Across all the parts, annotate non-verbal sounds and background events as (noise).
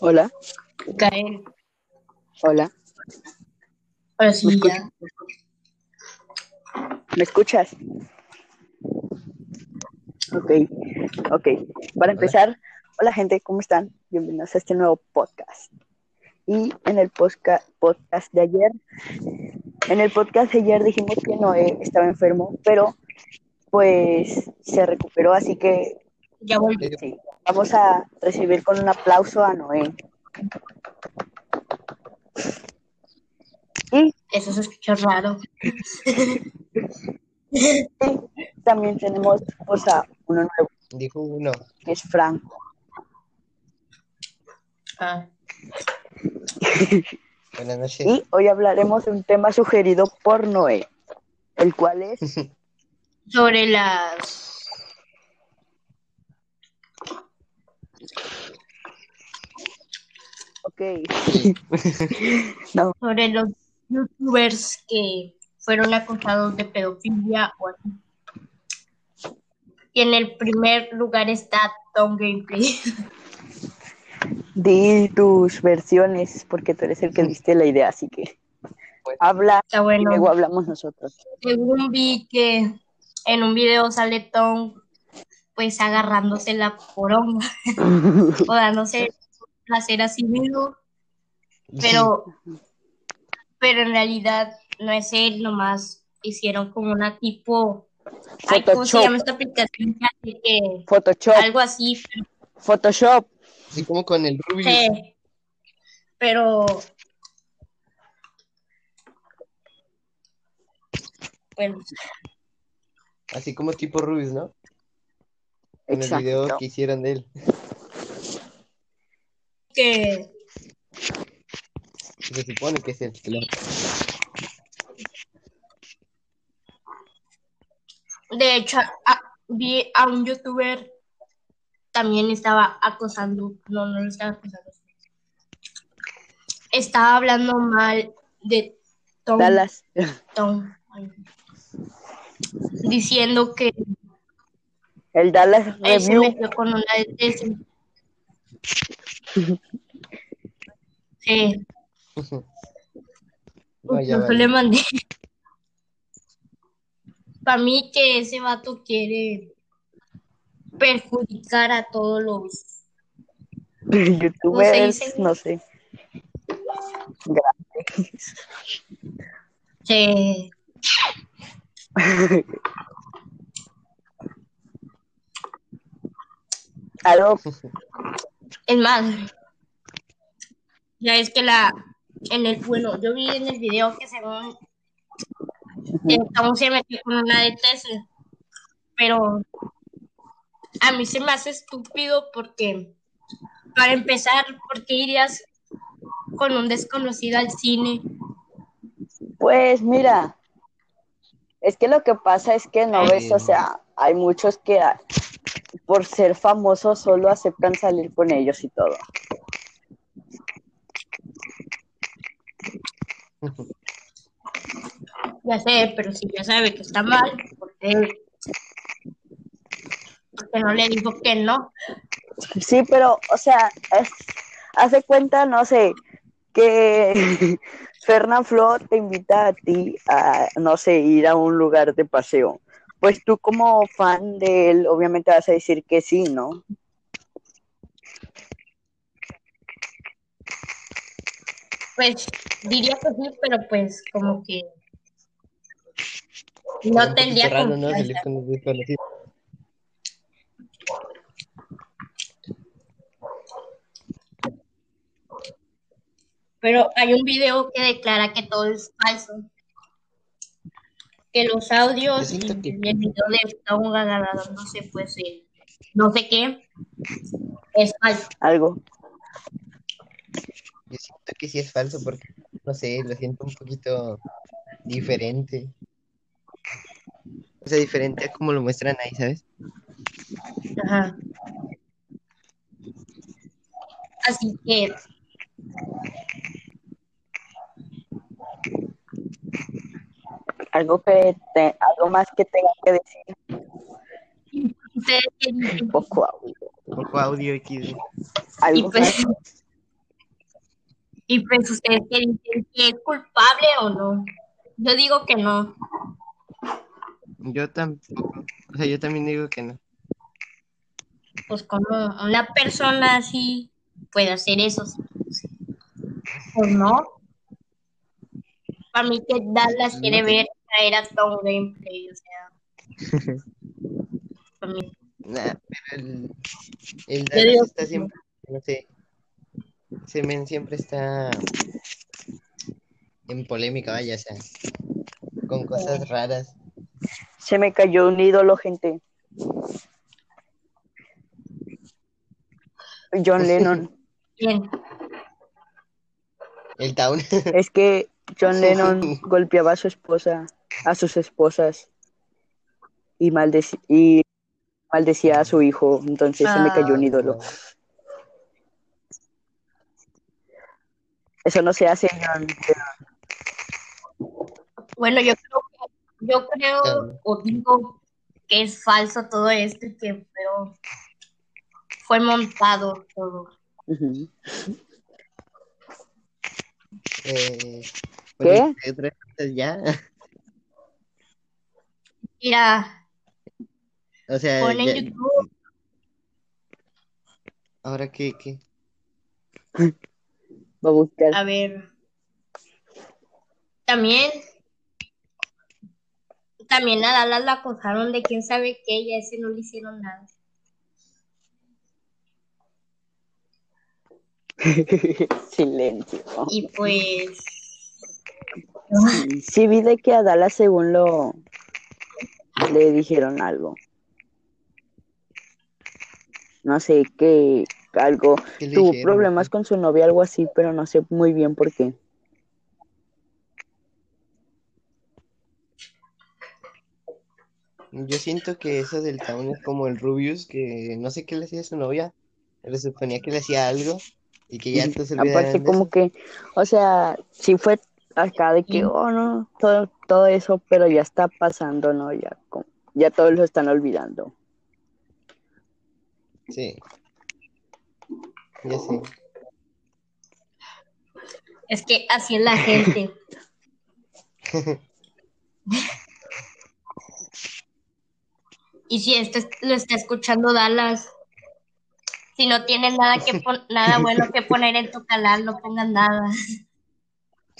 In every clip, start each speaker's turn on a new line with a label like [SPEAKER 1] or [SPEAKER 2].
[SPEAKER 1] Hola,
[SPEAKER 2] Gael.
[SPEAKER 1] hola,
[SPEAKER 2] Ahora
[SPEAKER 1] ¿me
[SPEAKER 2] sí,
[SPEAKER 1] escuchas?
[SPEAKER 2] ya.
[SPEAKER 1] ¿Me escuchas? Ok, ok. Para empezar, hola gente, ¿cómo están? Bienvenidos a este nuevo podcast. Y en el podcast de ayer, en el podcast de ayer dijimos que Noé estaba enfermo, pero pues se recuperó, así que
[SPEAKER 2] Ya volví.
[SPEAKER 1] sí, vamos a recibir con un aplauso a Noé. Y
[SPEAKER 2] Eso se escucha raro. (laughs)
[SPEAKER 1] también tenemos pues, a uno nuevo,
[SPEAKER 3] Dijo uno.
[SPEAKER 1] que es Franco.
[SPEAKER 2] Ah,
[SPEAKER 3] Buenas noches.
[SPEAKER 1] Y hoy hablaremos de un tema sugerido por Noé, el cual es (laughs)
[SPEAKER 2] sobre las.
[SPEAKER 1] Ok. (laughs) no,
[SPEAKER 2] Sobre los youtubers que fueron acusados de pedofilia o así. Y en el primer lugar está Tom Gameplay. (laughs)
[SPEAKER 1] di tus versiones, porque tú eres el que diste la idea, así que habla
[SPEAKER 2] Está
[SPEAKER 1] y
[SPEAKER 2] bueno.
[SPEAKER 1] luego hablamos nosotros.
[SPEAKER 2] Según vi que en un video sale Tom pues agarrándose la poronga (laughs) o dándose placer a sí mismo, pero, pero en realidad no es él, nomás hicieron como una tipo, ay, ¿cómo se
[SPEAKER 1] Photoshop.
[SPEAKER 2] llama esta aplicación? que
[SPEAKER 1] Photoshop,
[SPEAKER 2] algo así,
[SPEAKER 1] Photoshop.
[SPEAKER 3] Así como con el Rubius.
[SPEAKER 2] sí, pero bueno,
[SPEAKER 3] Así como tipo Rubius, ¿no? En el video
[SPEAKER 1] Exacto.
[SPEAKER 3] que hicieron de él.
[SPEAKER 2] que
[SPEAKER 3] Se supone que es el.
[SPEAKER 2] De hecho, a- vi a un youtuber también estaba acosando, no, no lo estaba acosando. Estaba hablando mal de Tom,
[SPEAKER 1] Dallas.
[SPEAKER 2] Tom, diciendo que
[SPEAKER 1] El Dallas
[SPEAKER 2] se
[SPEAKER 1] Review.
[SPEAKER 2] metió con una de. (laughs) Sí,
[SPEAKER 3] No, ya
[SPEAKER 2] incluso
[SPEAKER 3] vale.
[SPEAKER 2] le mandé. Para mí que ese vato quiere perjudicar a todos los
[SPEAKER 1] Youtubers, no sé. Grandes.
[SPEAKER 2] Sí. (laughs)
[SPEAKER 1] Algo
[SPEAKER 2] Es más, ya es que la, en el, bueno, yo vi en el video que según Tom se metió con una de tesis, pero a mí se me hace estúpido porque, para empezar, ¿por qué irías con un desconocido al cine?
[SPEAKER 1] Pues mira, es que lo que pasa es que no ves, o sea, hay muchos que por ser famosos solo aceptan salir con ellos y todo.
[SPEAKER 2] Ya sé, pero si ya sabe que está mal, porque, porque no le dijo que no.
[SPEAKER 1] Sí, pero, o sea, es, hace cuenta, no sé, que (laughs) Fernán Flo te invita a ti a, no sé, ir a un lugar de paseo. Pues tú como fan de él, obviamente vas a decir que sí, ¿no?
[SPEAKER 2] Pues diría que sí, pero pues como que no tendría
[SPEAKER 3] raro, ¿no?
[SPEAKER 2] Pero hay un video que declara que todo es falso. Que los audios y
[SPEAKER 3] que-
[SPEAKER 2] el video de Tom agarrándose pues no sé qué es falso.
[SPEAKER 1] Algo.
[SPEAKER 3] Yo siento que sí es falso porque, no sé, lo siento un poquito diferente. O sea, diferente a como lo muestran ahí, ¿sabes?
[SPEAKER 2] Ajá. Así que
[SPEAKER 1] Algo que te, algo más que tenga que decir.
[SPEAKER 2] dicen?
[SPEAKER 1] Poco audio.
[SPEAKER 3] Poco audio aquí.
[SPEAKER 2] y
[SPEAKER 1] Algo
[SPEAKER 2] pues
[SPEAKER 1] más.
[SPEAKER 2] Y pues ustedes que dicen que es culpable o no. Yo digo que no.
[SPEAKER 3] Yo tampoco. O sea, yo también digo que no.
[SPEAKER 2] Pues como una persona así puede hacer eso. Pues no. Para mí que Dallas quiere ver traer a Tom Gameplay, o sea. (laughs) para mí.
[SPEAKER 3] Nah, pero el, el Dallas está siempre, no sé, ese men siempre está en polémica, vaya, o sea, con cosas raras.
[SPEAKER 1] Se me cayó un ídolo, gente. John (laughs) Lennon.
[SPEAKER 2] Bien.
[SPEAKER 3] El Town,
[SPEAKER 1] Es que John (laughs) Lennon golpeaba a su esposa, a sus esposas y, maldeci- y maldecía a su hijo. Entonces se me cayó un ídolo. Eso no se hace.
[SPEAKER 2] Bueno, yo creo que, yo creo o digo que es falso todo esto y que fue, fue montado todo.
[SPEAKER 3] Eh,
[SPEAKER 1] ¿Qué?
[SPEAKER 3] bueno, ¿y otras cosas ya? (laughs)
[SPEAKER 2] Mira,
[SPEAKER 3] O sea,
[SPEAKER 2] pon en
[SPEAKER 3] ya-
[SPEAKER 2] YouTube,
[SPEAKER 3] ahora qué, qué. (laughs)
[SPEAKER 1] Va a buscar.
[SPEAKER 2] a ver. También, también a Dallas la acosaron de quién sabe qué y a ese no le hicieron nada. (laughs)
[SPEAKER 1] Silencio.
[SPEAKER 2] Y pues,
[SPEAKER 1] Sí, sí vi de que a Dallas según lo le dijeron algo. No sé, algo
[SPEAKER 3] ¿Qué le
[SPEAKER 1] tuvo
[SPEAKER 3] dijeron?
[SPEAKER 1] problemas con su novia, algo así, pero no sé muy bien por qué.
[SPEAKER 3] Yo siento que eso del Town es como el Rubius, que no sé qué le hacía a su novia, pero suponía que le hacía algo y que ya se
[SPEAKER 1] Aparte como que, o sea, sí fue acá de que,
[SPEAKER 2] Sí.
[SPEAKER 1] oh no, todo, todo eso, pero ya está pasando, ¿no? Ya, como- ya todos lo están olvidando.
[SPEAKER 3] Sí. Ya sé.
[SPEAKER 2] es que así es la gente. (laughs) Y si esto es- lo está escuchando Dallas, si no tienes nada que (laughs) nada bueno que poner en tu canal, no pongas nada.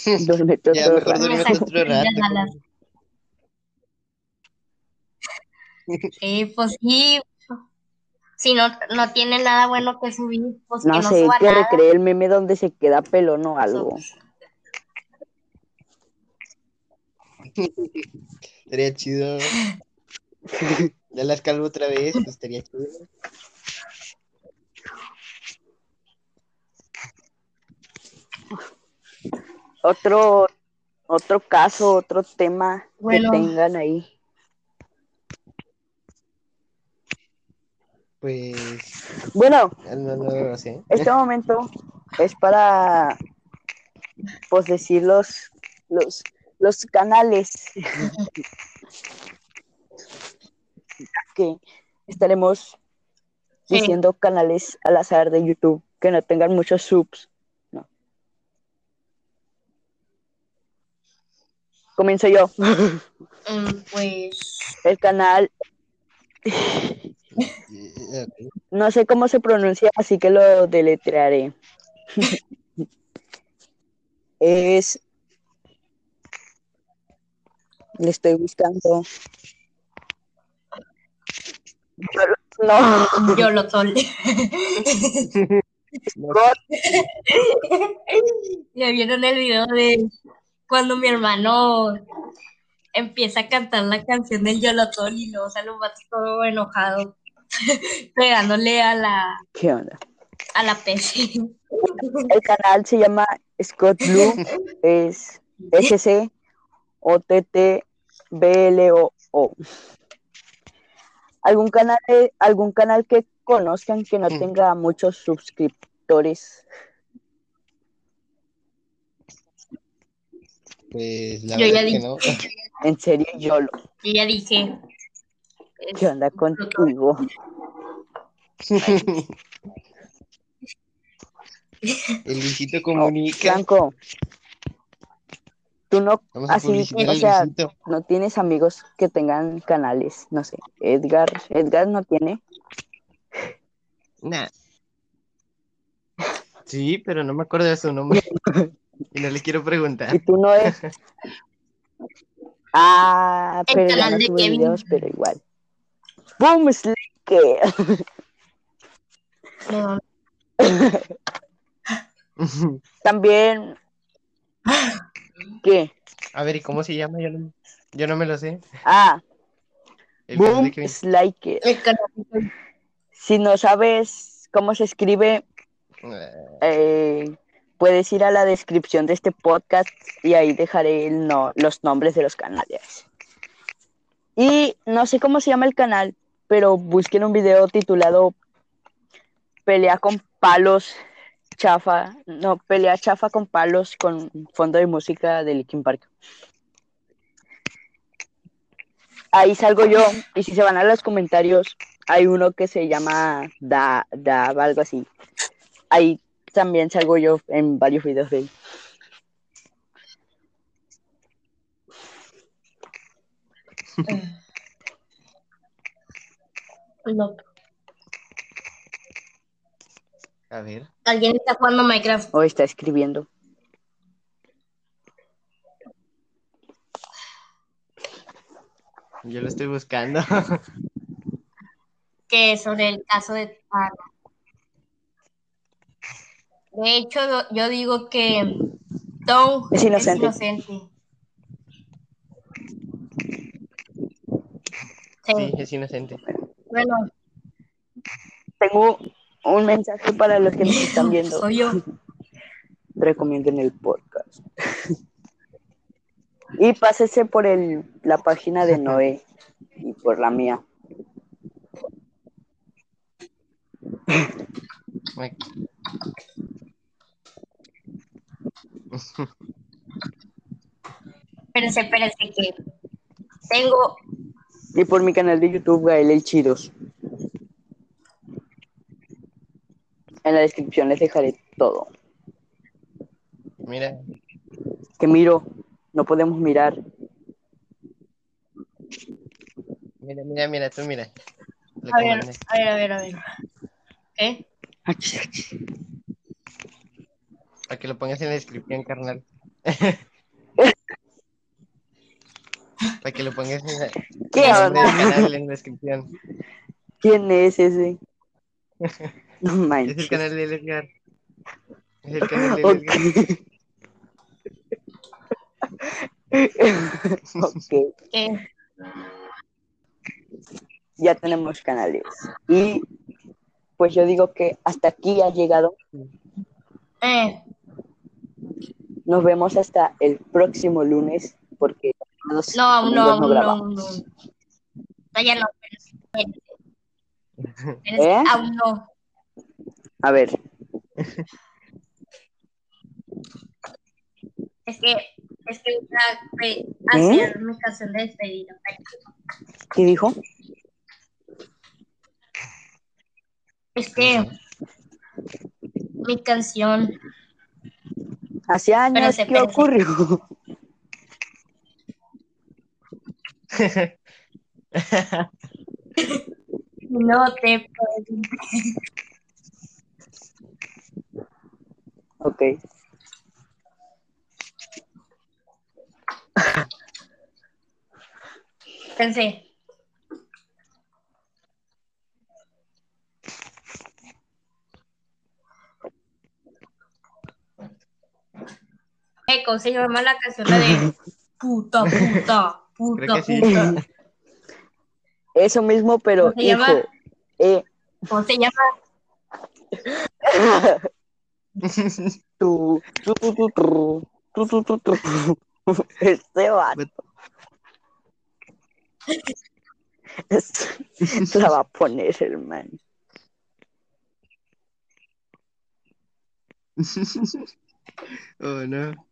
[SPEAKER 2] (laughs)
[SPEAKER 1] Duerme todo
[SPEAKER 3] Ya mejor
[SPEAKER 1] rato.
[SPEAKER 3] duerme otro rato.
[SPEAKER 2] Sí, pues sí. Si no, no tiene nada bueno que subir, pues que
[SPEAKER 1] No
[SPEAKER 2] no
[SPEAKER 1] sé,
[SPEAKER 2] suba
[SPEAKER 1] que
[SPEAKER 2] nada.
[SPEAKER 1] recree el meme donde se queda pelón o algo.
[SPEAKER 3] Estaría chido. Ya las calvo otra vez, pues estaría chido.
[SPEAKER 1] Otro, otro caso, otro tema
[SPEAKER 2] Bueno.
[SPEAKER 1] que tengan ahí.
[SPEAKER 3] Pues,
[SPEAKER 1] Bueno,
[SPEAKER 3] no, no, no sé.
[SPEAKER 1] este momento es para pues decir los, los, los canales (laughs) que estaremos
[SPEAKER 2] Sí.
[SPEAKER 1] diciendo canales al azar de YouTube que no tengan muchos subs. Comienzo yo.
[SPEAKER 2] Mm, Pues
[SPEAKER 1] El canal, no sé cómo se pronuncia, así que lo deletrearé. es. Le estoy buscando. No.
[SPEAKER 2] yo lo sol. (laughs) ¿Ya vieron el video de cuando mi hermano empieza a cantar la canción del Yolotol y luego sale un vato todo enojado (laughs) pegándole a la,
[SPEAKER 1] ¿Qué onda?
[SPEAKER 2] a la PC? (laughs)
[SPEAKER 1] El canal se llama Scott Blue. Es SC O T T B L O O. ¿Algún canal, algún canal que conozcan que no
[SPEAKER 3] Mm.
[SPEAKER 1] tenga muchos suscriptores?
[SPEAKER 3] Pues la
[SPEAKER 2] Yo ya
[SPEAKER 3] verdad que
[SPEAKER 2] dije.
[SPEAKER 3] no. (laughs)
[SPEAKER 1] En serio, yo lo.
[SPEAKER 2] Yo ya dije.
[SPEAKER 1] ¿Qué onda contigo?
[SPEAKER 3] El Luisito
[SPEAKER 1] Oh,
[SPEAKER 3] comunica.
[SPEAKER 1] Franco, tú no, así, o sea, no tienes amigos que tengan canales, no sé, Edgar, Edgar no tiene.
[SPEAKER 3] Nah. Sí, pero no me acuerdo de su nombre. (laughs) Y no le quiero preguntar.
[SPEAKER 1] Y tú no es. (laughs) Ah,
[SPEAKER 2] El
[SPEAKER 1] pero ya
[SPEAKER 2] canal
[SPEAKER 1] no
[SPEAKER 2] de Kevin.
[SPEAKER 1] videos, pero igual. ¡Boom! Slike!
[SPEAKER 2] No, (laughs)
[SPEAKER 1] También. ¿Qué?
[SPEAKER 3] A ver, ¿y cómo se llama? Yo no, yo no me lo sé.
[SPEAKER 1] Ah,
[SPEAKER 3] El canal de
[SPEAKER 1] Boom
[SPEAKER 2] el Kevin.
[SPEAKER 1] Si no sabes cómo se escribe, eh, puedes ir a la descripción de este podcast y ahí dejaré el no- los nombres de los canales. Y no sé cómo se llama el canal, pero busquen un video titulado Pelea con palos chafa, no, pelea chafa con palos con fondo de música de Linkin Park. Ahí salgo yo y si se van a los comentarios hay uno que se llama Da, Da, algo así. Ahí también salgo yo en varios videos de él. (laughs)
[SPEAKER 2] No.
[SPEAKER 3] A ver.
[SPEAKER 2] Alguien está jugando Minecraft.
[SPEAKER 1] O está escribiendo.
[SPEAKER 3] Yo lo estoy buscando. (laughs)
[SPEAKER 2] que sobre el caso de Ana. De hecho, yo- digo que Tom
[SPEAKER 1] Es inocente.
[SPEAKER 2] inocente. Sí.
[SPEAKER 3] Sí, es inocente.
[SPEAKER 2] Bueno,
[SPEAKER 1] Tengo un mensaje para los que nos están viendo. (laughs)
[SPEAKER 2] soy yo.
[SPEAKER 1] Recomienden el podcast. y pásese por el, la página de Noé y por la mía.
[SPEAKER 2] Espérense, espérense que tengo
[SPEAKER 1] Y por mi canal de YouTube, Gael El Chidos. En la descripción les dejaré todo.
[SPEAKER 3] Mira,
[SPEAKER 1] Que miro, no podemos mirar.
[SPEAKER 3] mira, mira, mira, tú mira.
[SPEAKER 2] A ver, a ver, a ver, a ver. ¿Qué?
[SPEAKER 3] Para que lo pongas en la descripción, carnal. (laughs) Para que lo pongas en la,
[SPEAKER 1] ¿Qué onda?
[SPEAKER 3] canal en la descripción.
[SPEAKER 1] ¿Quién es ese? (laughs) No
[SPEAKER 3] Es el
[SPEAKER 1] manches.
[SPEAKER 3] canal de Edgar. Es el canal de
[SPEAKER 1] Ok.
[SPEAKER 3] Edgar. (laughs)
[SPEAKER 1] ok,
[SPEAKER 2] ¿Qué?
[SPEAKER 1] ya tenemos canales. Y pues yo digo que hasta aquí ha llegado.
[SPEAKER 2] Eh,
[SPEAKER 1] Nos vemos hasta el próximo lunes porque los
[SPEAKER 2] no, no, no,
[SPEAKER 1] grabamos.
[SPEAKER 2] no. No,
[SPEAKER 1] ¿Eh?
[SPEAKER 2] Aún no.
[SPEAKER 1] A ver,
[SPEAKER 2] Es que, es que voy a eh, mi canción de despedida.
[SPEAKER 1] ¿qué dijo?
[SPEAKER 2] Es que mi canción,
[SPEAKER 1] Hace años que
[SPEAKER 2] espérense.
[SPEAKER 1] ocurrió. (laughs)
[SPEAKER 2] no te
[SPEAKER 1] Ok.
[SPEAKER 2] pensé. Eco, se llama la canción de (laughs) puta, puta, puta, puta.
[SPEAKER 1] Eso mismo, pero
[SPEAKER 2] se
[SPEAKER 1] hijo.
[SPEAKER 2] Llama? Se llama?
[SPEAKER 1] tú, tú, tú, tú, tú, tú, tú, Este vato. (laughs) la va a poner, hermano. (laughs)
[SPEAKER 3] oh, no.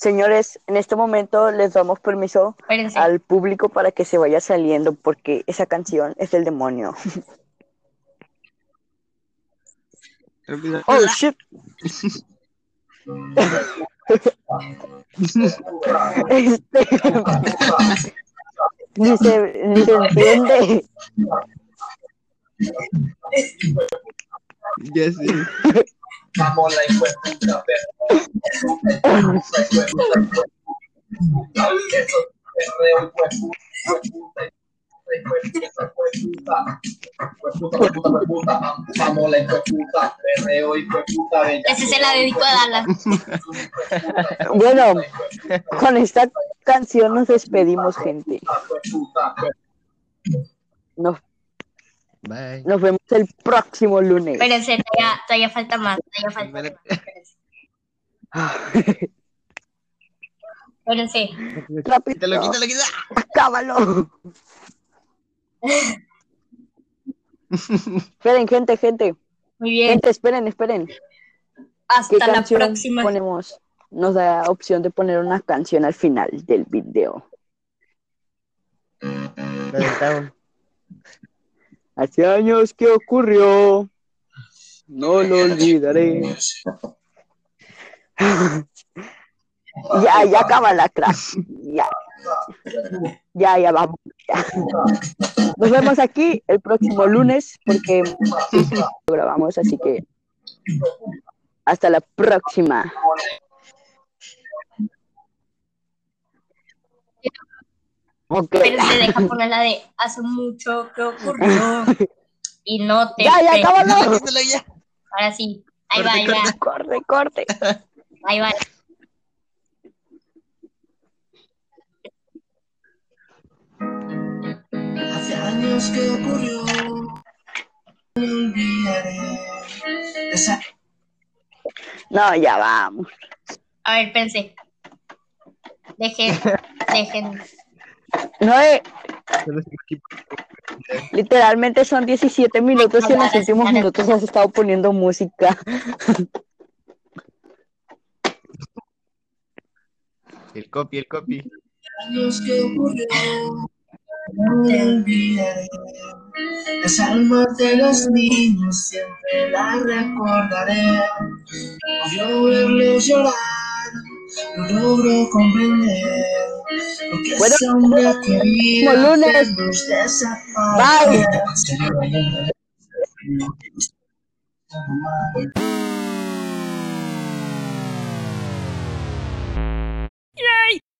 [SPEAKER 1] Señores, en este momento les damos permiso
[SPEAKER 2] Espérense.
[SPEAKER 1] al público para que se vaya saliendo porque esa canción es del demonio. Oh, shit. Este. (laughs) Ni se, ni se entiende.
[SPEAKER 3] Ya sé.
[SPEAKER 4] Vamos la puta. Vamos la. Perreo, de puta.
[SPEAKER 2] Ese se la dedico a Dallas.
[SPEAKER 1] Bueno, con esta canción nos despedimos, gente. Nos,
[SPEAKER 3] Bye.
[SPEAKER 1] nos vemos el próximo lunes.
[SPEAKER 2] Espérense, todavía, todavía falta más. Todavía falta más. Espérense. Espérense.
[SPEAKER 1] Rápido,
[SPEAKER 3] Quítalo, quítalo, quítalo.
[SPEAKER 1] acábalo. esperen, gente, gente.
[SPEAKER 2] Muy bien.
[SPEAKER 1] Gente, esperen, esperen. ¿Qué
[SPEAKER 2] Hasta la
[SPEAKER 1] canción
[SPEAKER 2] próxima.
[SPEAKER 1] ponemos? Nos da opción de poner una canción al final del video.
[SPEAKER 3] La del Town.
[SPEAKER 1] Hace años que ocurrió, no lo olvidaré. (laughs) ya, ya acaba la crack. Ya. Ya, ya vamos. ya. Nos vemos aquí el próximo lunes porque lo grabamos, así que hasta la próxima. Ok.
[SPEAKER 2] Espérense, deja (laughs) poner la de hace mucho que ocurrió y no te
[SPEAKER 1] Ya, ya, acábalo. (laughs)
[SPEAKER 3] Ya.
[SPEAKER 2] Ahora sí. Ahí va, ahí
[SPEAKER 3] Corte,
[SPEAKER 2] va.
[SPEAKER 1] Corte, corte.
[SPEAKER 2] Ahí va.
[SPEAKER 4] Hace años que ocurrió. No olvidaré. Esa
[SPEAKER 1] No, ya vamos.
[SPEAKER 2] A ver, pensé. Dejen, dejen.
[SPEAKER 1] No, eh,
[SPEAKER 3] equipos.
[SPEAKER 1] literalmente son 17 minutos y en los últimos minutos has estado poniendo música. (laughs)
[SPEAKER 3] El copy, el copy.
[SPEAKER 4] años que ocurrió. No olvidaré. Las almas de los niños siempre las recordaré. Yo verlos llorar, no logro comprender.
[SPEAKER 1] Bueno, próximo lunes.
[SPEAKER 4] Bye.